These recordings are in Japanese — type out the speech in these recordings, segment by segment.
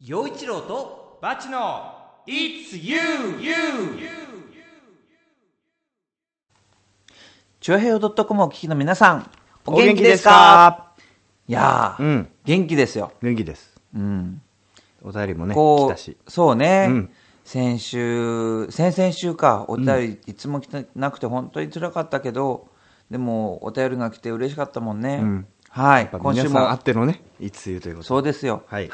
陽一郎とバチの It's you, you! チュアヘヨドットコムをお聞きの皆さん、おお元気ですすか？かいやー、うん。元気ですよ。元気です。うん。お便りもね、来たし。そうね、うん先週、先々週か、お便りいつも来てなくて本当に辛かったけど、でもお便りが来て嬉しかったもんね。うんはい、やっぱ今週皆さんあもってのね、いつゆということそうですよ。はい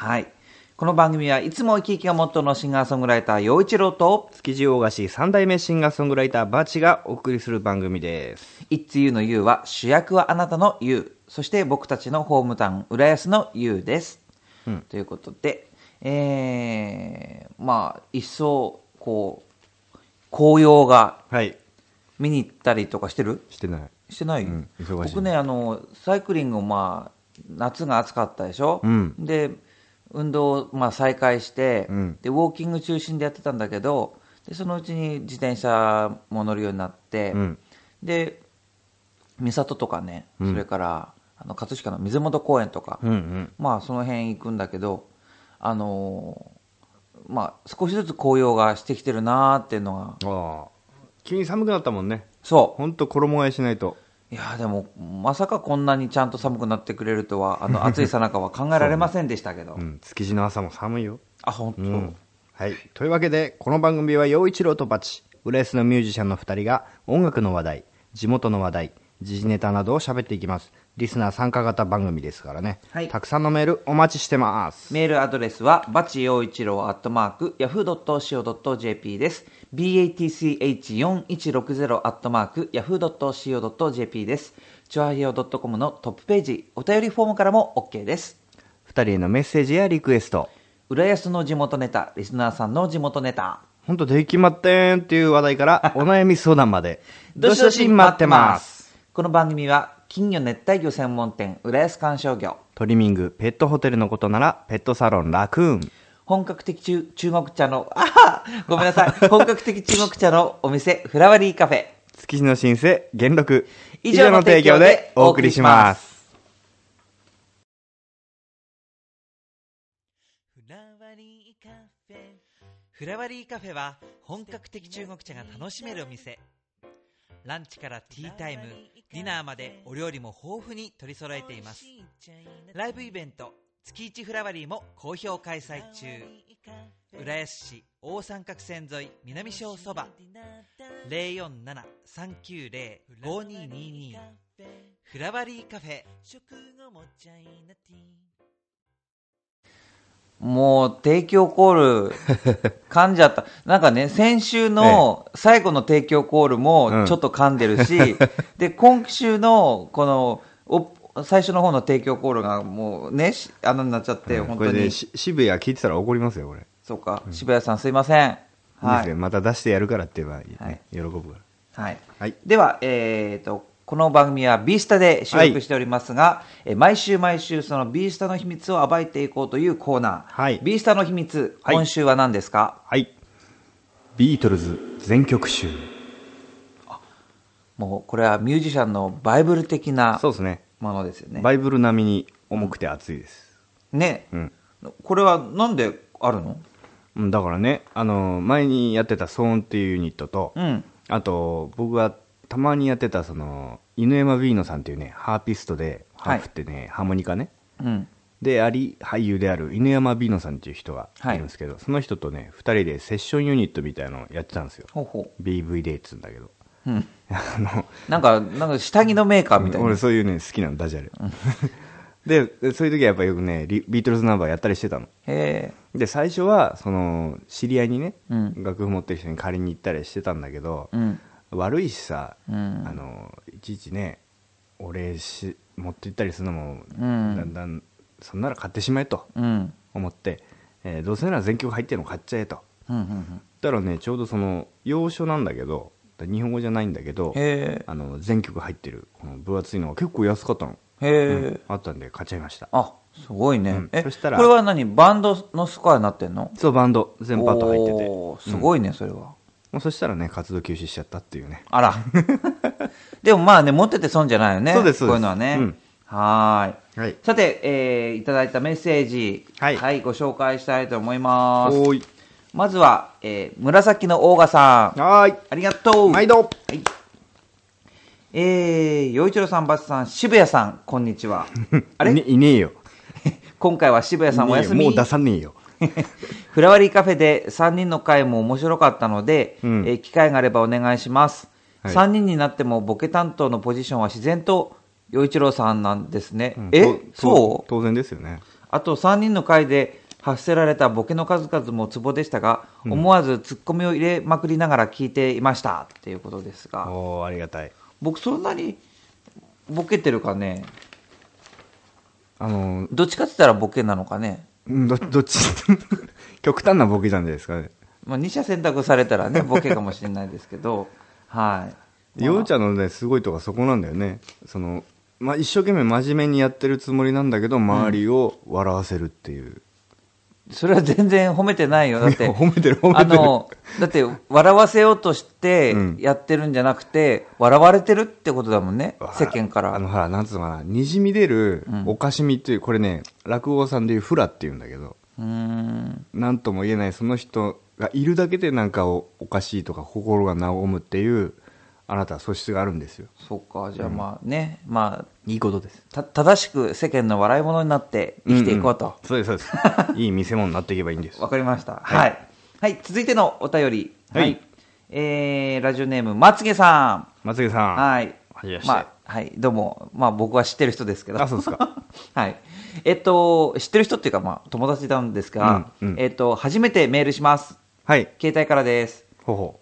この番組はいつも生き生きがモットーのシンガーソングライター、陽一郎と、築地大菓子三代目シンガーソングライターバチがお送りする番組です。It's You の You は主役はあなたの You。そして僕たちのホームタウン、浦安の You です。うんということで、えー、まあ、一層、こう、紅葉がはい。見に行ったりとかしてる？してない。してない、うん忙しい僕ね、あの、サイクリングをまあ、夏が暑かったでしょ、うんで、運動、まあ、再開して、うんで、ウォーキング中心でやってたんだけど、でそのうちに自転車も乗るようになって、うん。で、三郷とかね、うんそれから、あの、葛飾の水元公園とか、うんうん。まあ、その辺行くんだけど、あのーまあ、少しずつ紅葉がしてきてるなーっていうのが、ああ。急に寒くなったもんね。そほんと衣替えしないと。う。いやーでも、まさかこんなにちゃんと寒くなってくれるとは、あの、暑いさなかは考えられませんでしたけど。うん。築地の朝も寒いよ。あ、本当、うん。はい。というわけで、この番組は陽一郎とバチ、浦安のミュージシャンの二人が音楽の話題、地元の話題、時事ネタなどを喋っていきます。リスナー参加型番組ですからね。はいたくさんのメールお待ちしてます。メールアドレスは、バチ陽一郎アットマーク、yahoo.co.jp です。batch4160 アットマーク、yahoo.co.jp です。チョアヒオ .com のトップページ、お便りフォームからも OK です。二人へのメッセージやリクエスト。浦安の地元ネタ、リスナーさんの地元ネタ。ほんとできまってんっていう話題からお悩み相談まで。どしどし待ってます。す。この番組は、金魚熱帯魚専門店、浦安観賞魚。トリミング、ペットホテルのことなら、ペットサロンラクーン。本格的中中国茶の、あはごめんなさい。本格的中国茶のお店、フラワリーカフェ。築地の新生、元禄。以上の提供でお送りします。フラワリーカフェ。フラワリーカフェは本格的中国茶が楽しめるお店。ランチからティータイム、ディナーまでお料理も豊富に取り揃えています。ライブイベント、月一フラワリーも好評開催中。浦安市大三角線沿い南小そば047-390-5222フラワリーカフェもう提供コール 噛んじゃった。なんかね先週の最後の提供コールうん。もちょっと噛んでるし、で今週のこのお最初の方の提供コールがもうねしあのになっちゃって、本当に、これね、し渋谷聞いてたら怒りますよ、これ。そうか、渋谷さんすいません。いいですね。はい、また出してやるからって言えば、ね。はい。喜ぶから。はい。はい。では、えー、とこの番組は B スタで収録しておりますが、えー毎週毎週その B スタの秘密を暴いていこうというコーナー、はい B スタの秘密、はい今週は何ですか？はい。ビートルズ全曲集。もうこれはミュージシャンのバイブル的なそうですね。ものですよねバイブル並みに重くて厚いです。ね、うん。これはなんであるの？うんだからね、あの、前にやってたソーンっていうユニットと、うんあと、僕がたまにやってた、その、犬山ビーノさんっていうね、ハーピストで、ハはいーフってね、ハーモニカね。うんであり、俳優である犬山ビーノさんっていう人がいるんですけど、その人とね、二人でセッションユニットみたいなのをやってたんですよ。ほうほ BV デーっつうんだけど。う、うん、あの、なんかなんか下着のメーカーみたいな俺そういうね、好きなの、ダジャレ。で、でそういう時はやっぱよくね、リビートルズナンバーやったりしてたの。へで、最初は、その、知り合いにね、うん楽譜持ってる人に借りに行ったりしてたんだけど、えうん悪いしさ、うん。あの、いちいちね、俺し、持って行ったりするのも、うん。だんだん、そんなら買ってしまえとうん。思って、えーどうせなら全曲入ってるの買っちゃえと。うんうんだからね、ちょうどその、洋書なんだけど、日本語じゃないんだけど、あの、全曲入ってる、この分厚いのが結構安かったの。へえ、あったんで買っちゃいました。あすごいね、うん。えそしたらこれは何？バンドのスコアになってんの？そう、バンド、全パート入ってて。すごいね、それはそしたらね、活動休止しちゃったっていうね。あら でもまあね持ってて損じゃないよねそうですそうですこういうのはね、うんはーい。はいさて、えーいただいたメッセージ、はいご紹介したいと思います。おーい。まずは、えー紫のオーガさん。はーい。ありがとう。毎度。はい。えー、洋一郎さん、バツさん、渋谷さん、こんにちは。あれ？いねいねえよ。今回は渋谷さんお休み。もう出さねえよ。フラワリーカフェで3人の会も面白かったので、うんえー機会があればお願いします。はい3人になってもボケ担当のポジションは自然と洋一郎さんなんですね。うんえとそう？当然ですよね。あと3人の会で発せられたボケの数々もツボでしたが、思わずツッコミを入れまくりながら聞いていましたっていうことですが、おーありがたい。僕そんなにボケてるかね？あのーどっちかって言ったらボケなのかね？うん、ど どっち？極端なボケじゃないですかね。まあ、2社選択されたらね、ボケかもしれないですけど、はい。ようちゃんのね、すごいとこはそこなんだよね。その、まあ、一生懸命真面目にやってるつもりなんだけど、周りを笑わせるっていう。それは全然褒めてないよ。だって、褒めてる褒めてるあの、だって、笑わせようとしてうんやってるんじゃなくて、笑われてるってことだもんね、わ世間から。あの、ほら、なんつうのかな、にじみ出るうんおかしみっていう、これね、落語さんでいうフラっていうんだけど、うーん。なんとも言えないその人がいるだけでなんかおおかしいとか心が和むっていう、あなたは素質があるんですよ。そうか、じゃあまあね、まいいことです。あ、た、正しく世間の笑い物になって生きていこうと。そうです、そうです。いい見せ物になっていけばいいんです。わかりました。は。はいいはい、続いてのお便り。はいえー、ラジオネーム、まつげさ松毛さん。ん。はい。はじめましてまあ、はい、どうも。まあ僕は知ってる人ですけど。あ、そうですか。はい。えっと、知ってる人っていうか、まあ、友達なんですが、うんうんえっと、初めてメールします。はい。携帯からです。ほうほ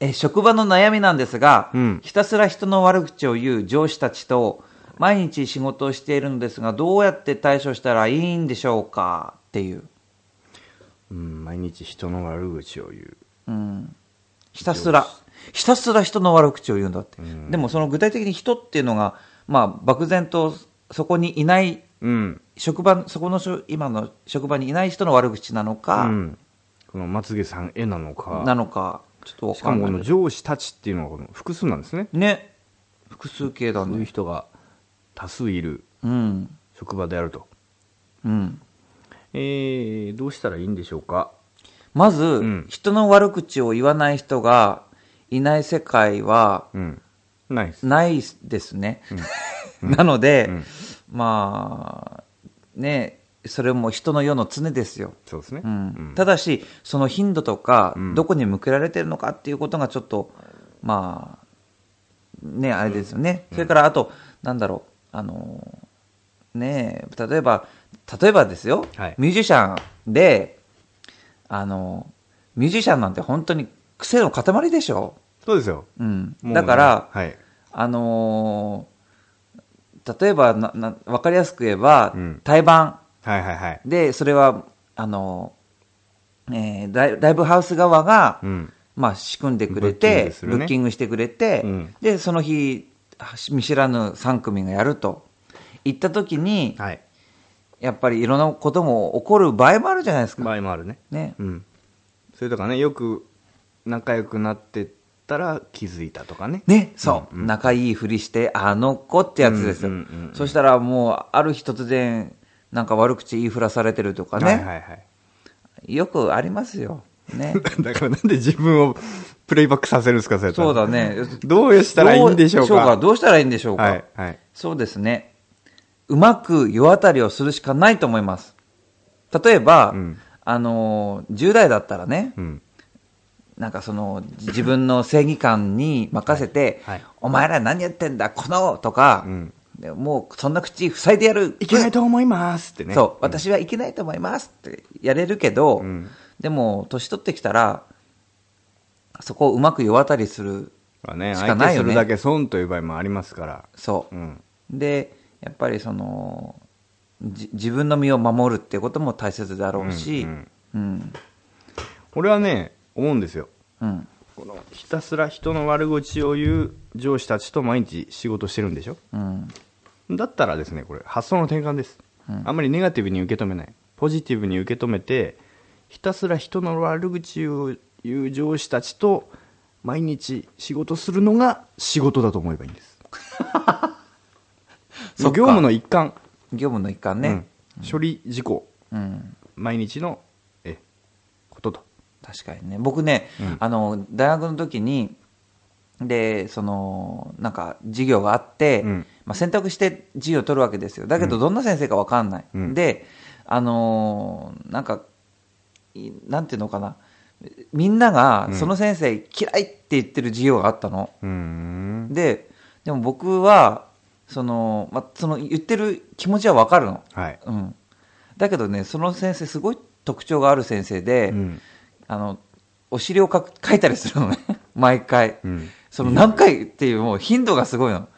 え、職場の悩みなんですが、うんひたすら人の悪口を言う上司たちと、毎日仕事をしているのですが、どうやって対処したらいいんでしょうか？っていう。う。うん、毎日人の悪口を言う。うん。ひたすら、ひたすら人の悪口を言うんだって。うんでもその具体的に人っていうのが、まあ、漠然とそこにいない、うん。職場、そこの今の職場にいない人の悪口なのか、うん。このまつげさん絵なのか。なのか、ちょっとわしかもこのかんないけど。上司たちっていうのはこの複数なんですね。ね。複数形だそういうね。人が多数いるうん。職場であると。うん。えー、どうしたらいいんでしょうか？まず、ん人の悪口を言わない人がいない世界はうん。ないです。ないですね。なので、うんまあ、ね、それも人の世の常ですよ。そうですね。うんただし、その頻度とか、うんどこに向けられてるのかっていうことがちょっと、まあ、ね、あれですよね。それから、あと、なんだろう、あの、ねえ、例えば、例えばですよ、はいミュージシャンで、あの、ミュージシャンなんて本当に癖の塊でしょ。そうですよ。うん。だから、はい。あのー例えばなな、わかりやすく言えば、うん対バン。はいはいはい。で、それは、あの、えーライライブハウス側が、うん。まあ、仕組んでくれてグ、するねブッキングしてくれて、うんで、その日、見知らぬ3組がやると。行った時に、はい。やっぱりいろんなことも起こる場合もあるじゃないですか。場合もあるね。ね。うん。それとかね、よく仲良くなってったら気づいたとかね。ね、そう、うんうん仲いいふりして、あの子ってやつですよ。そしたらもう、ある日突然、なんか悪口言いふらされてるとかね。はいはいはい。よくありますよ。ね。だからなんで自分をプレイバックさせるんですか、そそうだね。どうしたらいいんでしょうか？どうしたらいいんでしょうか？はいはい。そうですね。うまく世当たりをするしかないと思います。例えば、うんあのー、10代だったらね、うん。なんかその、自分の正義感に任せて、はいはいお前ら何やってんだ、このとか、うんでもうそんな口塞いでやる。いけないと思いますってね。そう、私はいけないと思いますってやれるけど、うんでも、年取ってきたら、そこをうまく世渡りする。しかないよね相手するだけ損という場合もありますから。そうう。ん。で、やっぱりその、じ自分の身を守るっていうことも大切だろうし、うんうん、俺はね、思うんですよ。うん、このひたすら人の悪口を言う上司たちと毎日仕事してるんでしょ？うん、だったらですね、これ、発想の転換です。うんあんまりネガティブに受け止めない。ポジティブに受け止めて、ひたすら人の悪口を言う上司たちと毎日仕事するのが仕事だと思えばいいんです。業務の一環、業務の一環ね。うん処理事項うん。毎日のえことと確かにね。僕ね、うんあの、大学の時に、で、その、なんか、授業があって、うんまあ、選択して授業を取るわけですよ。だけど、どんな先生かわかんない。うんで、あのーなんか、いなんていうのかな。みんなが、その先生嫌いって言ってる授業があったの。うーんで、でも僕は、その、まあ、その言ってる気持ちはわかるの。はいうん。だけどね、その先生すごい特徴がある先生で、うんあの、お尻をかく書いたりするのね。毎回。うんその何回っていうもう頻度がすごいの。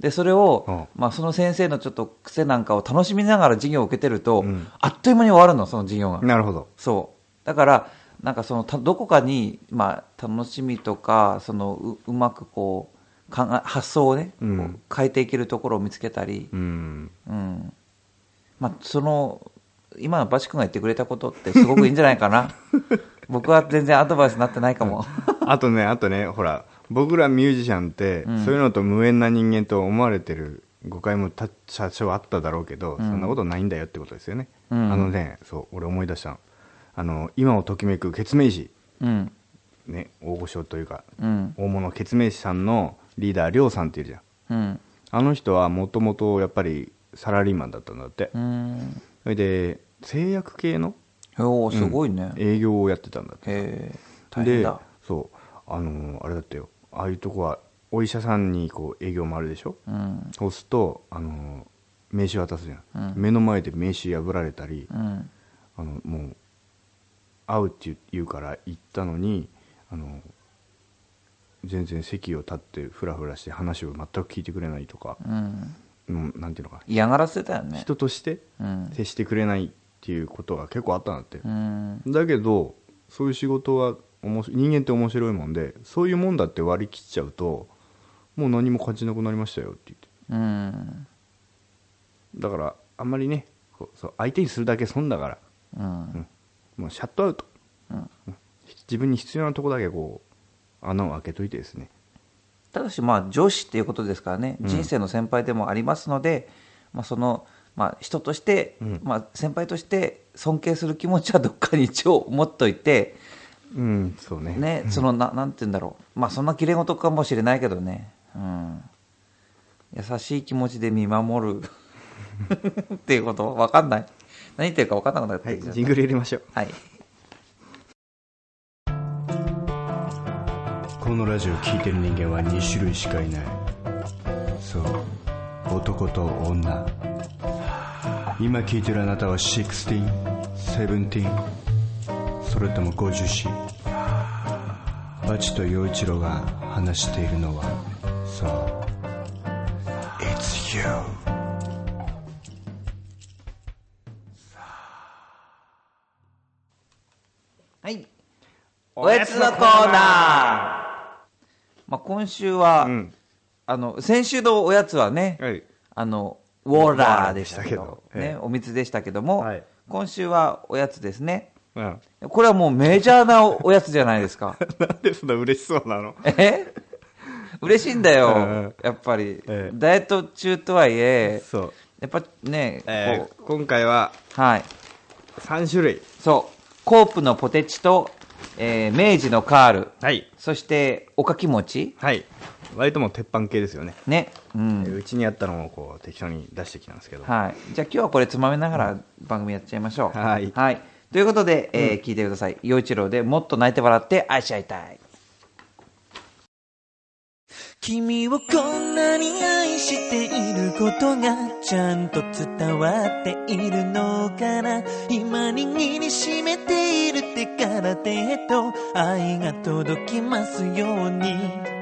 で、それを、うんまあその先生のちょっと癖なんかを楽しみながら授業を受けてると、うんあっという間に終わるの、その授業が。なるほどそう。だから、なんかその、たどこかに、まあ楽しみとか、その、ううまくこう、考え発想をね、うん変えていけるところを見つけたり、うんうん。まあ、その、今のバチ君が言ってくれたことってすごくいいんじゃないかな。僕は全然アドバイスになってないかも。あとねあとねほら僕らミュージシャンって、うんそういうのと無縁な人間と思われてる誤解もた多少あっただろうけど、んそんなことないんだよってことですよね、うんあのねそう俺思い出したのあの今をときめくケツメイシうん。ね大御所というかうん。大物ケツメイシさんのリーダーりょうさんっているじゃんうん。あの人はもともとやっぱりサラリーマンだったんだって、うん。それで製薬系のおー、すごいね。へ営業をやってたんだってえ。大変でだ。そうあのーあれだったよああいうとこはお医者さんにこう営業もあるでしょ？うん。そうすると、あのー名刺渡すじゃん、うん目の前で名刺破られたり、うん。あのもう会うって言うから行ったのにあの全然席を立ってフラフラして話を全く聞いてくれないとか、うん。うん、なんていうのかな嫌がらせだよね。人としてうん。接してくれないっていうことが結構あったんだって、うん。だけどそういう仕事は人間って面白いもんでそういうもんだって割り切っちゃうともう何も感じなくなりましたよって言って。うん。だからあんまりねそう相手にするだけ損だから。うん。もうシャットアウト、うん。自分に必要なとこだけこう穴を開けといてですね。ただし、まあ、上司っていうことですからね、うん。人生の先輩でもありますので、まあ、その、まあ、人として、うん。まあ、先輩として尊敬する気持ちはどっかに一応持っといて、うんそうねね、そのな、なんて言うんだろう。まあ、そんな綺麗事かもしれないけどね。うん。優しい気持ちで見守る。っていうこと？わかんない。何言ってるかわかんなくなってきちゃったはいジングル入れましょうはい。このラジオ聴いてる人間は2種類しかいないそう男と女今聴いてるあなたは 16?17? それとも50歳バチと陽一郎が話しているのはそう。It's you はい。おやつのコーナー。まあ、今週は、うん。あの、先週のおやつはね、はい。あの、ウォーラーでしたけど、ウォーラーでしたけどええ、ねお水でしたけども、はい。今週はおやつですね。うん。これはもうメジャーなおやつじゃないですか。なんでそんな嬉しそうなの？え？嬉しいんだうん。よ、やっぱり、ええ。ダイエット中とはいえ、そう、やっぱね、えこー今回はう、はい。3種類。そう、コープのポテチと、えー明治のカール、はい。そしておかき餅、はい。割ともう鉄板系ですよね。ね、うん。うちにあったのをこう適当に出してきたんですけど、はい。じゃあ今日はこれつまみながら番組やっちゃいましょう。はい。はい。ということで、えー聞いてください。陽一郎でもっと泣いて笑って愛し合いたい。君をこんなに愛していることがちゃんと伝わっているのかな？今握りしめている手から手へと愛が届きますように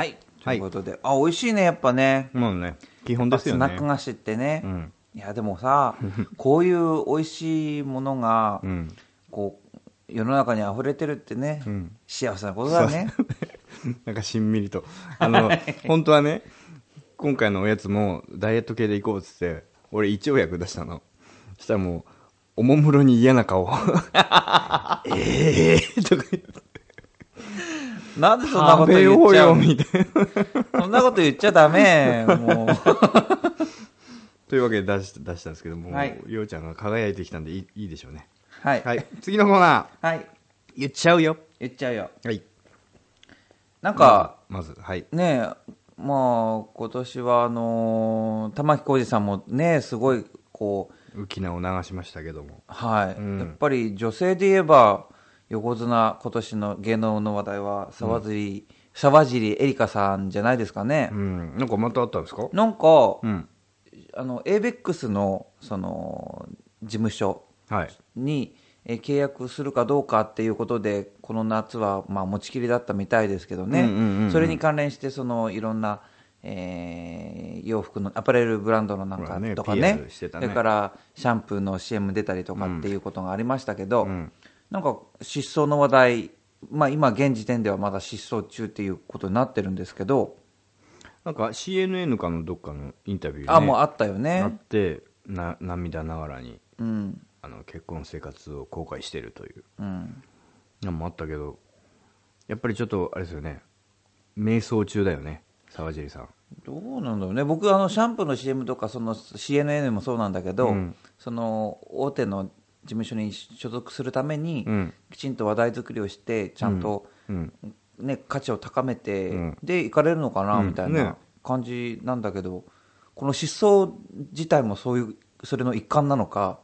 はい。ということで、あ美味しいねやっぱね。もうね。基本ですよね。スナック菓子ってね、うん。いやでもさ こういう美味しいものが、うん。こう世の中に溢れてるってね、ん。幸せなことだね。なんかしんみりと。あの本当はね今回のおやつもダイエット系で行こうっつって俺胃腸薬出したの。そしたらもうおもむろに嫌な顔。え えー、とか言ってなんでそんなこと言っちゃうみたいな。そんなこと言っちゃダメ。もう。というわけで出し出したんですけども、はい。ようちゃんが輝いてきたんでいいいいでしょうね。はい。はい。次のコーナー。はい。言っちゃうよ。言っちゃうよ。はい。なんか、まずはい。ねえまあ今年はあのー玉置浩二さんもねすごいこう浮き名を流しましたけども。はい、うん。やっぱり女性で言えば横綱今年の芸能の話題は沢尻、沢尻エリカさんじゃないですかね、うん。なんかまたあったんですか？なんか、うん。あの ABEX のその事務所はい。にえー契約するかどうかっていうことでこの夏はまあ持ちきりだったみたいですけどね、うんうんうんうんそれに関連してそのいろんな、えー洋服のアパレルブランドのなんかとかね。ねそれからシャンプーの CM 出たりとかっていうことがありましたけど、んなんか失踪の話題、まあ、今現時点ではまだ失踪中っていうことになってるんですけど、なんか CNN かのどっかのインタビューに、ね、あもうあったよあっね、てな涙ながらにうん。あの結婚生活を後悔しているという。うん、のもあったけどやっぱりちょっとあれですよね。瞑想中だよね沢尻さん。どうなんだろうね。僕あのシャンプーの CM とかその CNN もそうなんだけど、うん。その大手の事務所に所属するために、うん。きちんと話題作りをしてちゃんと、うん。ね、価値を高めて、うん。で行かれるのかな、うん。みたいね。な感じなんだけどこの失踪自体もそういうそれの一環なのか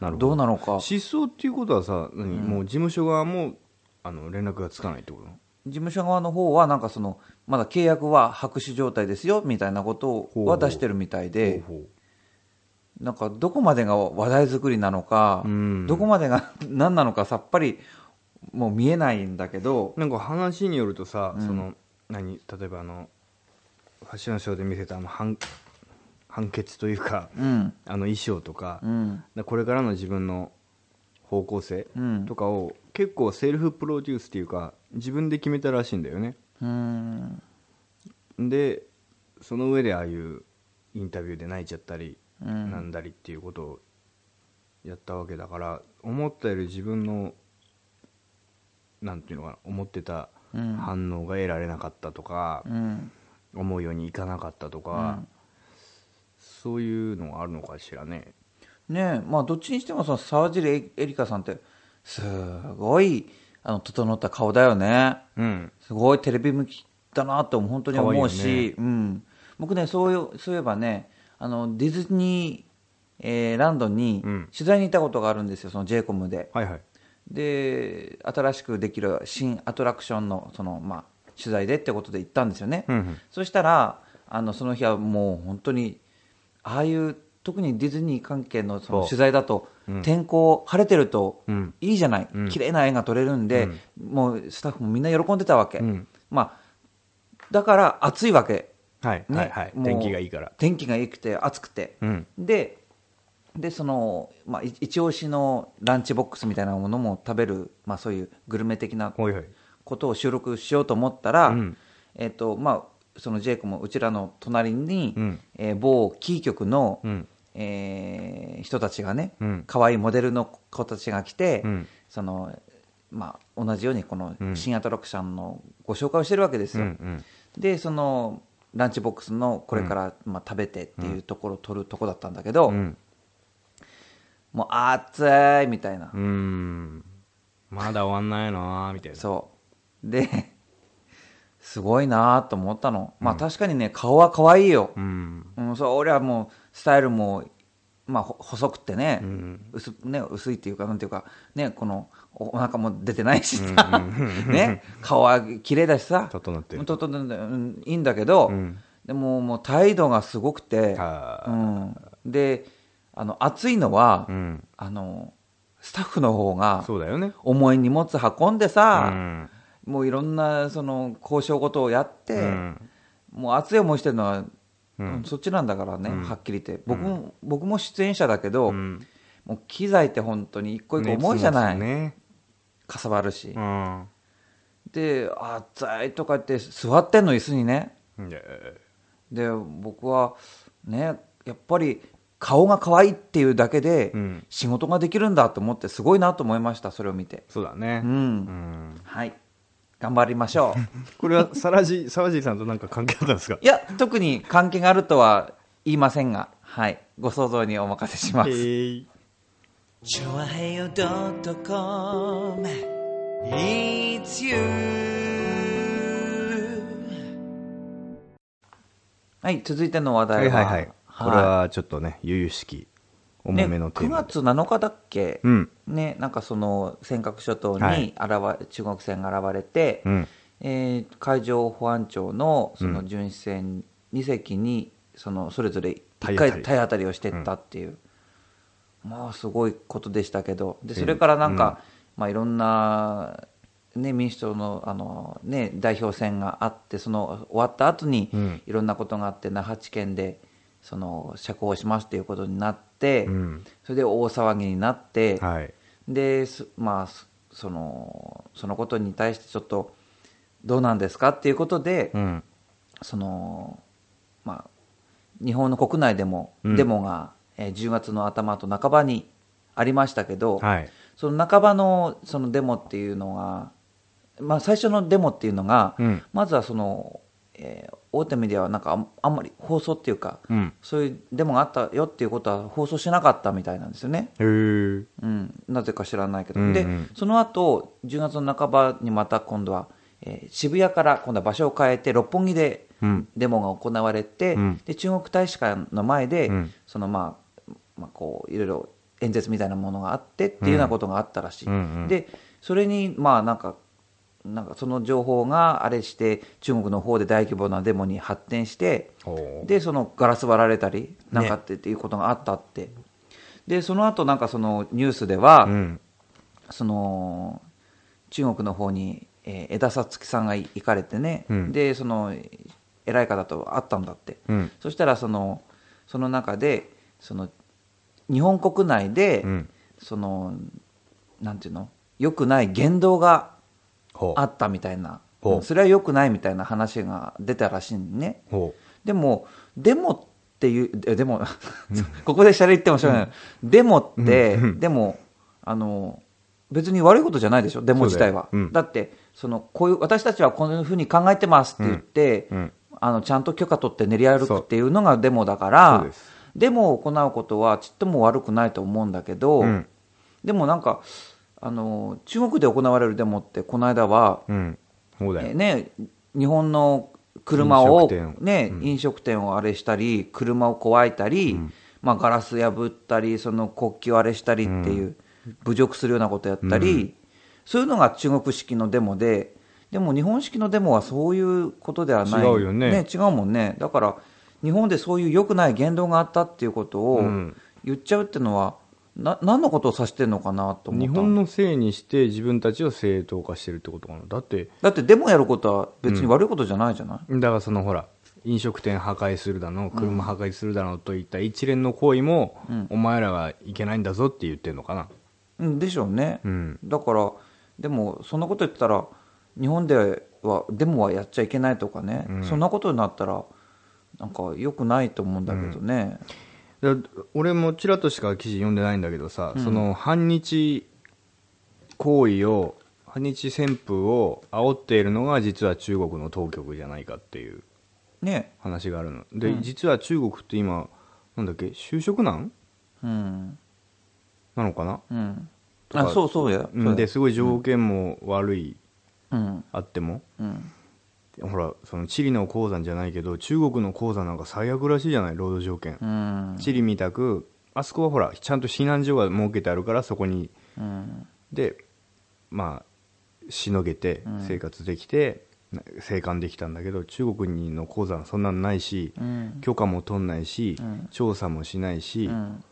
なるほど。どうなのか。失踪っていうことはさ何、もう事務所側もあの連絡がつかないってこと？事務所側の方はなんかそのまだ契約は白紙状態ですよみたいなことほうほう。は出してるみたいでほうほなんかどこまでが話題作りなのか、うん。どこまでが何なのかさっぱりもう見えないんだけどうなんか話によるとさ、うん。その何例えばあのファッションショーで見せたあの判判決というか、うん。あの衣装とか,、うん。これからの自分の方向性うん。とかを結構セルフプロデュースっていうか自分で決めたらしいんだよね。うん。でその上でああいうインタビューで泣いちゃったり、うんなんだりっていうことをやったわけだから思ったより自分のなんていうのかな思ってたうん。反応が得られなかったとか、うん。思うようにいかなかったとか、そういうのがあるのかしらね。ねえまあどっちにしてもその沢尻エリカさんってすごいあの整った顔だよね。うん。すごいテレビ向きだなと本当に思うしね。うん、僕ねそういうそういえばねあのディズニー、えーランドにうん。取材に行ったことがあるんですよその j イコムで。はいはい。で新しくできる新アトラクションのその、まあ、取材でってことで行ったんですよね、うんうん。そしたらあのその日はもう本当にああいう特にディズニー関係のその取材だと、うん。天候晴れてるとうん。いいじゃない、うん。綺麗な絵が撮れるんで、もうスタッフもみんな喜んでたわけ、うん。まあ、だから暑いわけ、はいねはい。はい天気がいいから。天気が良くて暑くて、うん。ででその、まあ、い一押しのランチボックスみたいなものも食べる、まあ、そういうグルメ的なことを収録しようと思ったら、うん。えっとまあ、そのジェイコもうちらの隣に、うん。えー某キー局の、うん。えー人たちがね、うん。可愛いモデルの子たちが来て、うん。そのまあ、同じようにこのうん。新アトラクションのご紹介をしてるわけですよ、でそのランチボックスのこれから、まあ、食べてっていうところを撮るとこだったんだけど、うん。もう暑いみたいな、うん。まだ終わんないなみたいな。そう。ですごいなと思ったの、まあ確かにね顔は可愛いよ、うん。うん、そう俺はもうスタイルもまあ、ほ細くてね,、ん。薄ね薄いっていうかなんていうかねこのおお腹も出てないしさ、ね顔は綺麗だしさ整っていいんだけど、ん。でももう態度がすごくて、はうん、であの暑いのは、うん。あのスタッフの方がそうだよね。重い荷物運んでさ、うん。もういろんなその交渉事をやって、うん。もう熱い思いしてるのは、うん。そっちなんだからね、うん。はっきり言って。僕も,、僕も出演者だけど、うん。もう機材って本当に一個一個重いじゃない、ね。かさばるし、うん。で暑いとか言って座ってんの椅子にね。で僕はねやっぱり顔が可愛いっていうだけでうん。仕事ができるんだと思ってすごいなと思いましたそれを見て。そうだね。うん、うん。はい頑張りましょう。これはさらじ沢尻さんと何か関係あったんですか？いや特に関係があるとは言いませんがはい。ご想像にお任せします、へいチョアヘヨドットコム。It's you はい続いての話は題は。いはいはい。これはちょっとね悠々しき重めのテー9マ月7日だっけ、うん。ね、なんかその尖閣諸島はい。に現れ、中国船が現れて、うん。えー海上保安庁のその巡視船2隻にそのそれぞれ1回体当たり。をしていったっていう、まあすごいことでしたけど。でそれからなんか、まあ、いろんな、ね、民主党のあの、ね、代表選があってその終わった後にうん。いろんなことがあって那覇地検でその釈放しますっていうことになって、うん。それで大騒ぎになって、はい。ですまあすそのそのことに対してちょっとどうなんですかっていうことで、うん。そのまあ日本の国内でもうん。デモが、えー10月の頭と半ばにありましたけど、はい。その半ばのそのデモっていうのが、まあ、最初のデモっていうのが、うん。まずはその、えー大手メディアはなんかあんまり放送っていうか、うん。そういうデモがあったよっていうことは放送しなかったみたいなんですよね。うん、なぜか知らないけど、うんうん。でその後10月の半ばにまた今度は、えー渋谷から今度は場所を変えて六本木でうん。デモが行われて、うん。で中国大使館の前で、うん。そのまあ、まあ、こういろいろ演説みたいなものがあってっていうようなことがあったらしい、でそれにまあなんかなんかその情報があれして中国の方で大規模なデモに発展してでそのガラス割られたりなんかってっていうことがあったって、でその後なんかそのニュースでは、うん。その中国の方に、えー枝さつきさんが行かれてね、うん。でその偉い方と会ったんだって、うん。そしたらそのその中でその日本国内で、うん。そのなんていうの？良くない言動があったみたいな、それは良くないみたいな話が出たらしいんね。ほでもデモっていうえでも ここでシャレ言ってもしょうがない、デモって、うん。でもあの別に悪いことじゃないでしょ。デモ自体は、だってそのこういう私たちはこういうふうに考えてますって言って、あのちゃんと許可取って練り歩くっていうのがデモだからデモを行うことはちっとも悪くないと思うんだけど、うん。でもなんかあの中国で行われるデモってこの間は、ううん。そうだよ。えーね、日本の車を飲食店ねうん。飲食店をあれしたり車を壊いたり、まあ、ガラス破ったりその国旗をあれしたりっていう、侮辱するようなことやったり、そういうのが中国式のデモででも日本式のデモはそういうことではない。違うよね。違うもんね。だから日本でそういう良くない言動があったっていうことをうん。言っちゃうっていうのはな何のことを指してるのかなと思った日本のせいにして自分たちを正当化してるってことかな。だってだってデモやることは別に悪いことじゃないじゃない、だからそのほら飲食店破壊するだの車破壊するだのといった一連の行為も、お前らがいけないんだぞって言ってるのかな。うん、でしょうね、うん。だからでもそんなこと言ったら日本ではデモはやっちゃいけないとかね、うん。そんなことになったらなんか良くないと思うんだけどね、だ俺もちらっとしか記事読んでないんだけどさ、その反日行為を反日旋風を煽っているのが実は中国の当局じゃないかっていうね。話があるの。で、実は中国って今なんだっけ就職難？うん。なのかな、うん。あそうそうや。そうや。うん。ですごい条件も悪い、うん。あっても。うんほらそのチリの鉱山じゃないけど中国の鉱山なんか最悪らしいじゃない労働条件、うん。チリみたくあそこはほらちゃんと避難所が設けてあるからそこに。うん。でまあしのげて生活できて、な生還できたんだけど中国の鉱山はそんなのないし、うん。許可も取んないし、ん。調査もしないし、っうん。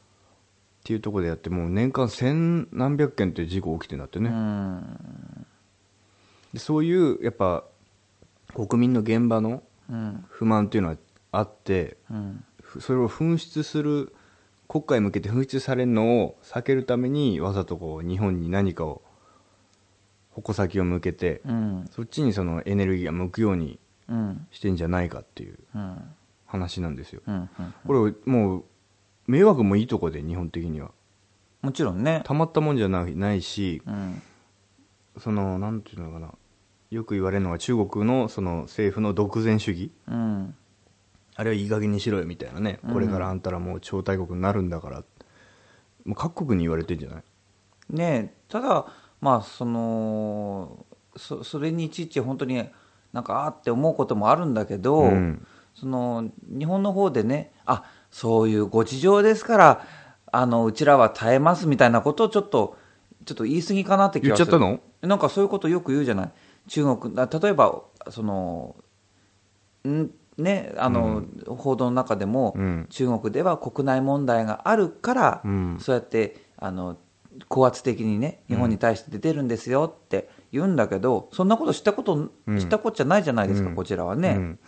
ていうところでやってもう年間千何百件って事故起きてんだってね、そういうやっぱ国民の現場のうん。不満っていうのはあってうん。ふそれを噴出する国家へ向けて噴出されるのを避けるためにわざとこう日本に何かを矛先を向けて、うん。そっちにそのエネルギーが向くようにうんしてんじゃないかっていううん。話なんですよ。うん。これもう迷惑もいいとこで日本的には。もちろんね。たまったもんじゃないないしうん。そのなんていうのかなよく言われるのが中国のその政府の独善主義。うん。あれはいい加減にしろよみたいなね、これからあんたらもう超大国になるんだから。もう各国に言われてんじゃない？ねえただまあそのそそれにいちいち本当になんかあーって思うこともあるんだけど、うん。その日本の方でねあそういうご事情ですからあのうちらは耐えますみたいなことをちょっとちょっと言い過ぎかなって気がする。言っちゃったの？なんかそういうことよく言うじゃない中国あ例えばそのんねあの、報道の中でも、うん。中国では国内問題があるから、うん。そうやってあの高圧的にね日本に対して出てるんですよって言うんだけど、そんなこと知ったこと、うん。知ったこっちゃないじゃないですか、うん。こちらはね。うん。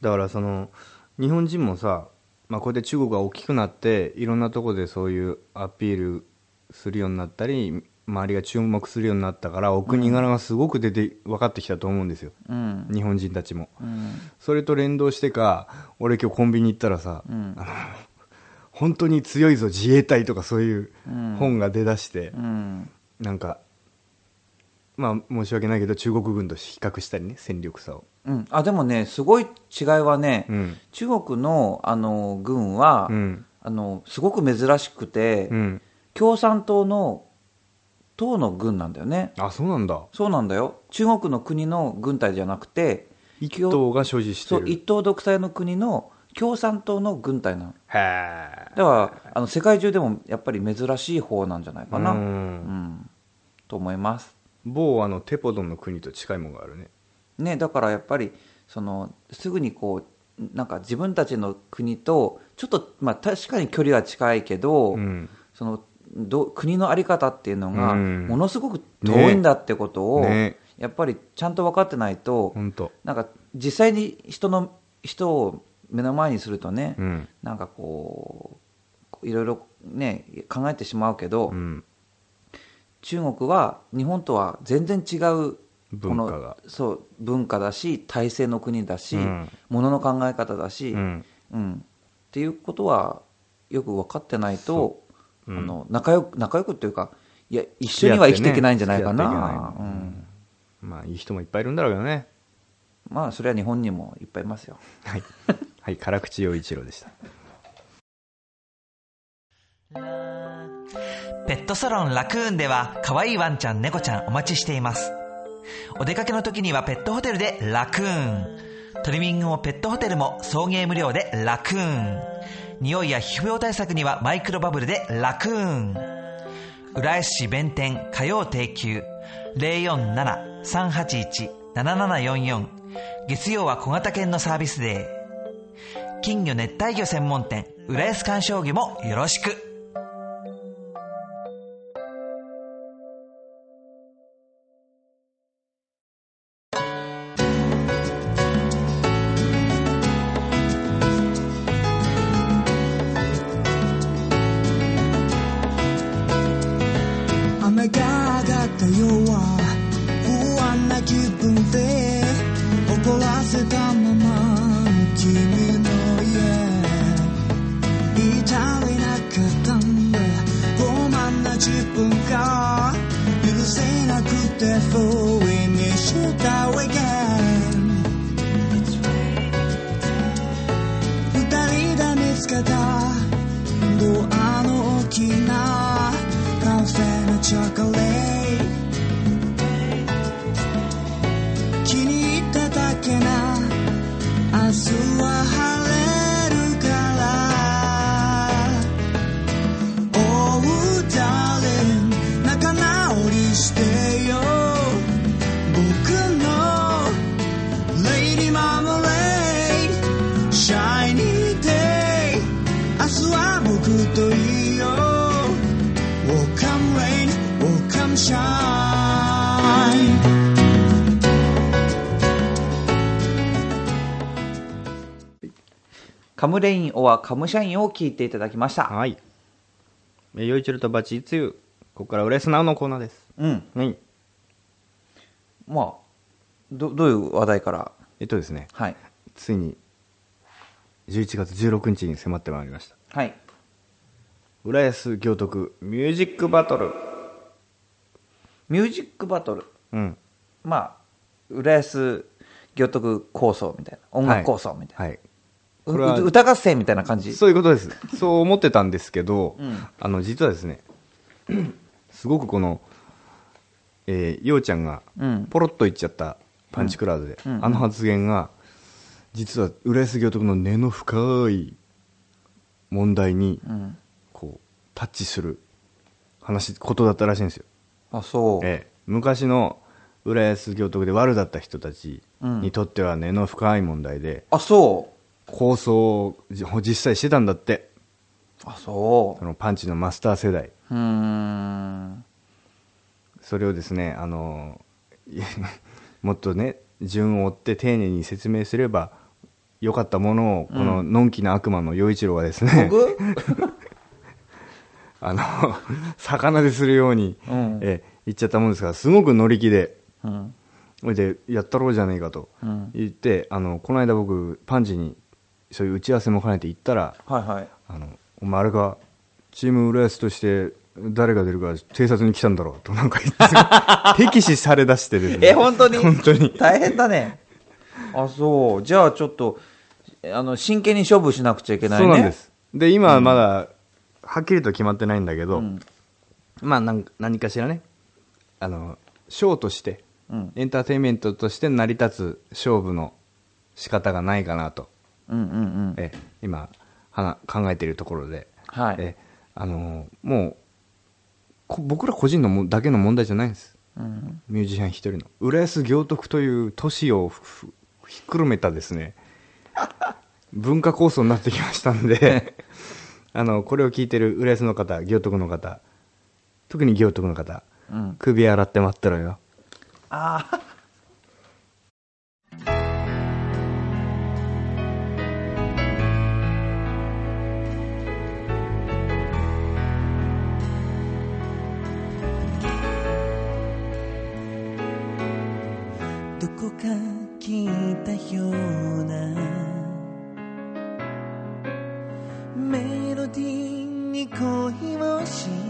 だからその日本人もさ、まあ、こうやって中国が大きくなっていろんなところでそういうアピールするようになったり周りが注目するようになったからお国柄がすごく出て分かってきたと思うんですよ、うん。日本人たちも。うん。それと連動してか俺今日コンビニ行ったらさ、うん。あの本当に強いぞ自衛隊とかそういううん。本が出だして、うん。なんかまあ申し訳ないけど中国軍と比較したりね戦力差を。うん、あでもね、すごい違いはね、うん。中国のあの軍は、うん。あのすごく珍しくて、うん。共産党の党の軍なんだよね。あそうなんだそうなんだよ。中国の国の軍隊じゃなくて、一党が所持してるそう一党独裁の国の共産党の軍隊なの。へえだからあの世界中でもやっぱり珍しい方なんじゃないかな。ううんん、と思います。某あのテポドンの国と近いものがあるねね、だからやっぱりそのすぐにこうなんか自分たちの国とちょっと、まあ、確かに距離は近いけど、うんそのど国の在り方っていうのがうん。ものすごく遠いんだってことを、ね。やっぱりちゃんと分かってないと、なんか実際に人の人を目の前にするとね、うん。なんかこういろいろね考えてしまうけど、うん。中国は日本とは全然違う文化が。このそう文化だし体制の国だし、うん。ものの考え方だし、うん。うん。っていうことはよく分かってないと、う。んあの仲良く仲良くっていうかいや一緒には生きていけないんじゃないかな、まあいい人もいっぱいいるんだろうけどね。まあそれは日本にもいっぱいいますよ。はい。はい辛口陽一郎でした。ペットサロンラクーンでは可愛いワンちゃん猫ちゃんお待ちしています。お出かけの時にはペットホテルでラクーン。トリミングもペットホテルも送迎無料でラクーン匂いや皮膚病対策にはマイクロバブルでラクーン。浦安市弁天火曜定休。047-381-7744月曜は小型犬のサービスデー。金魚熱帯魚専門店浦安鑑賞魚もよろしく。カムレインオアカムシャインを聞いていただきました。はい。えー、よいちろとバチいつゆ。ここからウレスナウのコーナーです。うん。はい。まあ、ど、どういう話題から？えっとですね、はい。ついに、11月16日に迫ってまいりました。はい。浦安行徳ミュージックバトル。ミュージックバトル？うん。まあ、浦安行徳構想みたいな。音楽構想みたいな。はい。うこれはう歌合戦みたいな感じ？そういうことです。そう思ってたんですけど、うんあの、実はですね、すごくこの、えー、ようちゃんがうん、ポロッと言っちゃったパンチクラウドで、うんうんあの発言が、実は浦安行徳の根の深い問題に、うん。こう、タッチする話、ことだったらしいんですよ。あ、そう。ええ、昔の浦安行徳で悪だった人たちにとっては根の深い問題で、あ、そ構想をじ実際してたんだって。う。あ、そそのパンチのマスター世代。う。ん。それをですね、あの、い もっとね、順を追って丁寧に説明すればよかったものを、こののんきな悪魔の陽一郎がですね、僕？あの、魚でするように、うんえ言っちゃったもんですから、すごく乗り気で、うん。それで、やったろうじゃねえかとうん言って、あの、この間僕、パンチに、そういう打ち合わせも兼ねて行ったら、はいはい。あの、お前あれが、チーム浦安として、誰が出るか偵察に来たんだろうとなんか言って、敵視されだしてですね。え、本当に？本当に。大変だね。あ、そう。じゃあちょっと、あの、真剣に勝負しなくちゃいけないね。そうなんで。す。で、今はまだ、はっきりと決まってないんだけど、うんまあなん、何かしらね、あの、ショーとして、うん。エンターテインメントとして成り立つ勝負の仕方がないかなと。え今はな考えているところで、はい。えあのもうこ僕ら個人のもだけの問題じゃないんですうん。ミュージシャン一人の浦安行徳という都市をひっくるめたですね 文化構想になってきましたんで あのこれを聞いてる浦安の方行徳の方特に行徳の方うん。首洗って待ってろよああ。いたようなメロディーに恋をした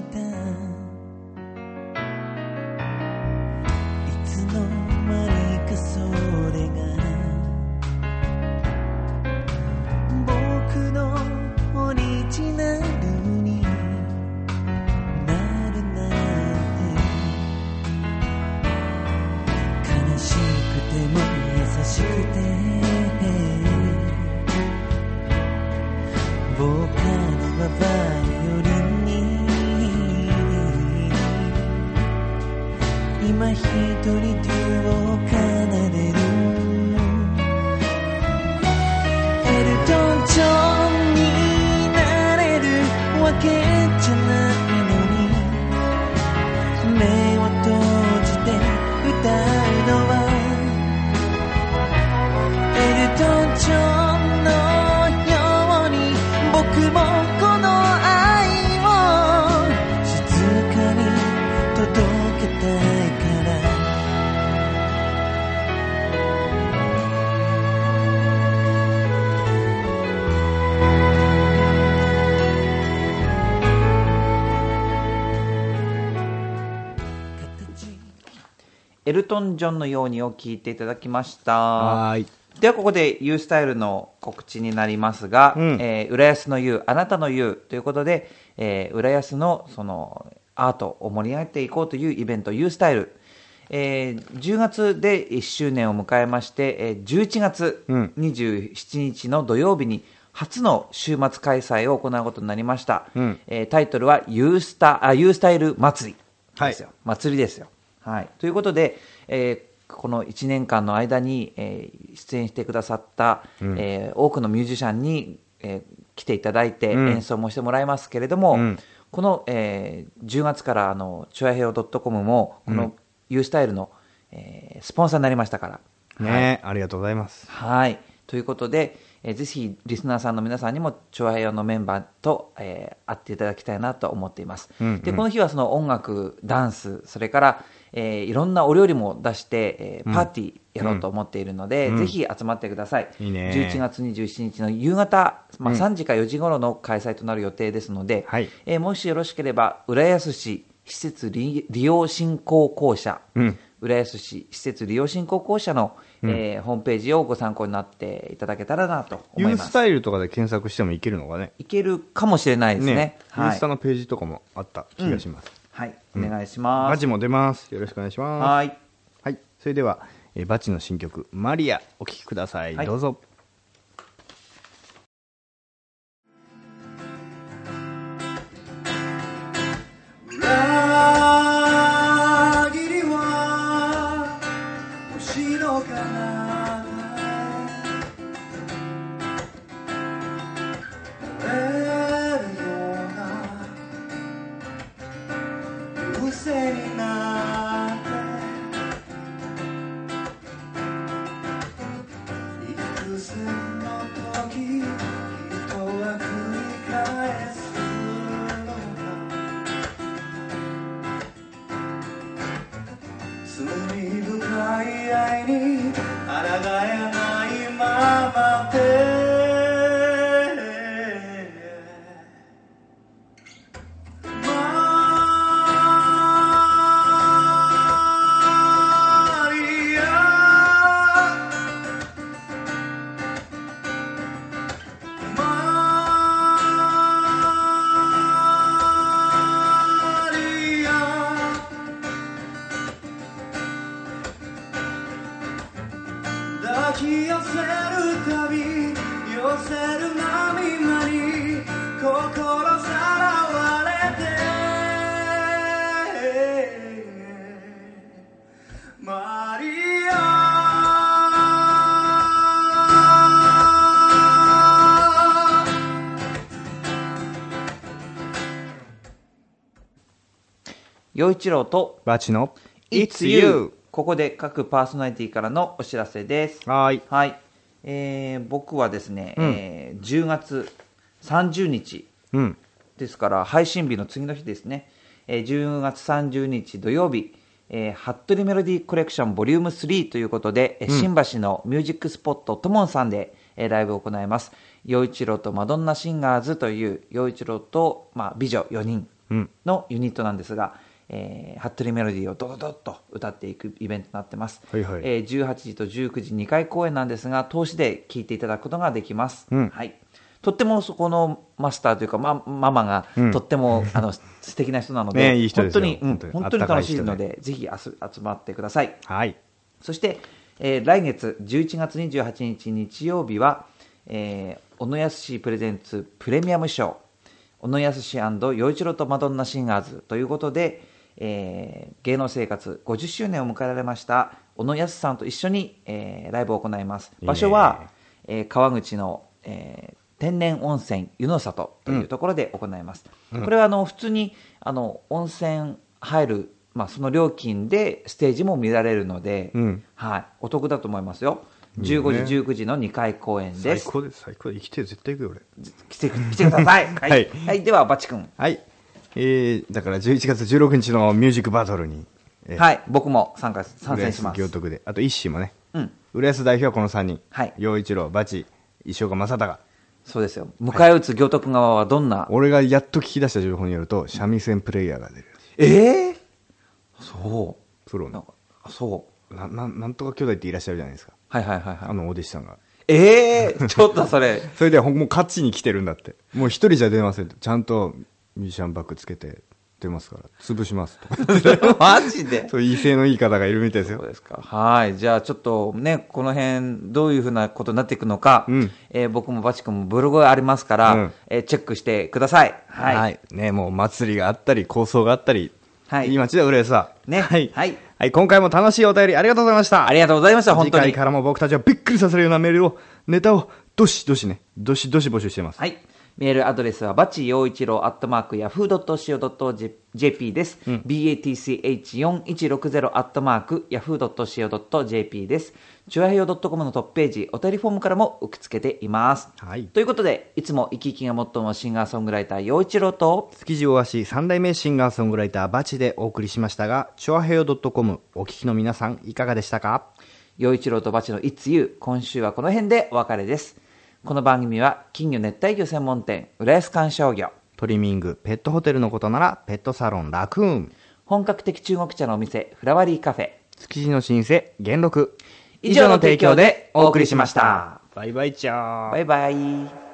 エルトン・ジョンのようにを聞いていただきました。はーいではここで U スタイルの告知になりますが、うんえー浦安の U、あなたの U ということで、えー浦安のそのアートを盛り上げていこうというイベント U スタイル。えー10月で1周年を迎えまして、えー11月うん27日の土曜日に初の週末開催を行うことになりました。うんえータイトルは U スタあ U スタイル祭りですよ。は祭りですよ。はい、ということで、えーこの1年間の間に、えー出演してくださった、えー多くのミュージシャンに、えー来ていただいて、うん演奏もしてもらいますけれども、うんこの、えー10月からあのチュアヘオ .com もこの U スタイルの、えースポンサーになりましたから。ね、ありがとうございます。はい。ということで、えーぜひリスナーさんの皆さんにも、チョアヘヨのメンバーと、えー会っていただきたいなと思っています。うんうんで、この日はその音楽、ダンス、それから、えーいろんなお料理も出して、えーパーティーやろうと思っているので、うんぜひ集まってください。いいね11月27日の夕方、まあ、うん3時か4時頃の開催となる予定ですので、はいえーもしよろしければ、浦安市施設利利用振興公社、うん浦安市施設利用振興公社の、えーホームページをご参考になっていただけたらなと思います。ユースタイルとかで検索してもいけるのかね。いけるかもしれないですね。ユーはいスタのページとかもあった気がします。はい、お願いします。バチも出ます。よろしくお願いします。はい。はい。それでは、えーバチの新曲、マリア、お聴きください。はいどうぞ。一郎とバチの It's You。ここで各パーソナリティからのお知らせです。はーい。はい。えー僕はですね、うんえー10月30日うん。ですから、配信日の次の日ですね、えー10月30日土曜日、えットリメロディーコレクションボリューム3ということで、えー新橋のミュージックスポットトモンさんで、えーライブを行います。陽一郎とマドンナシンガーズという、陽一郎と、まあ、美女4人うん。のユニットなんですが、えー、ハットリメロディーをドドドッと歌っていくイベントになってます。はいはいえー18時と19時2回公演なんですが、通しで聴いていただくことができます。うんはい。とってもそこのマスターというか、ま、ママがうんとっても、あの素敵な人なので、ねいい本当に、うん本当に楽しいので、ぜひあす集まってください。はい。そして、えー来月11月28日日曜日は、えー小野康プレゼンツプレミアムショー、小野康陽一郎とマドンナシンガーズということで、えー芸能生活50周年を迎えられました小野康さんと一緒に、えーライブを行います。いいね場所は、えー川口の、えー天然温泉湯の里というところで行います。これはあの普通にあの温泉入る、まあ、その料金でステージも見られるので、うんはい、お得だと思いますよ。いいよね15時、19時の2回公演です。最高です、最高で生きてる絶対行くよ、俺。来て来てください。はい。はいはいでは、バチ君。はい。えー、だから11月16日のミュージックバトルに、えーはい。僕も参加、参戦します。行徳で、あと一志もね、うん。浦安代表はこの3人。はい陽一郎、バチ、石岡正隆。そうですよ。迎え撃つ行徳側はどんな、俺がやっと聞き出した情報によると、三味線プレイヤーが出る。ええそプロう。なんのか、そう。なななんとか兄弟っていらっしゃるじゃないですか。はいはいはいはい。あのお弟子さんが。ええちょっとそれ。それでほんもう勝ちに来てるんだって。もう一人じゃ出ませんと。ちゃんとミュージシャンバッグつけて出ますから、潰しますと。マジで？そう威勢のいい方がいるみたいですよ。そうですか。はい。じゃあちょっとね、この辺、どういうふうなことになっていくのか、うんえー僕もバチ君もブログがありますから、うんえーチェックしてください。はい。はい。ね、もう祭りがあったり、構想があったり、はいいい街だ、浦安は。ねはい。はいはい。今回も楽しいお便りありがとうございました。ありがとうございました、本当に。次回からも僕たちはびっくりさせるようなメールを、ネタを、どしどしね、どしどし募集してます。はい。メールアドレスは、バチ陽一郎アットマーク、ヤフー .co.jp です。batch4160 アットマーク、ヤフー .co.jp です。チュアヘヨ .com のトップページ、お便りフォームからも受け付けています。はいということで、いつも生き生きがモットーのシンガーソングライター、陽一郎と、築地大橋三代目シンガーソングライターバチでお送りしましたが、チョアヘヨ .com お聞きの皆さんいかがでしたか？陽一郎とバチの It's You 今週はこの辺でお別れですこの番組は金魚熱帯魚専門店浦安観賞魚。トリミング、ペットホテルのことなら、ペットサロンラクーン、本格的中国茶のお店フラワリーカフェ。築地の老舗、元禄。以上の提供でお送りしました。バイバイチャー。バイバイ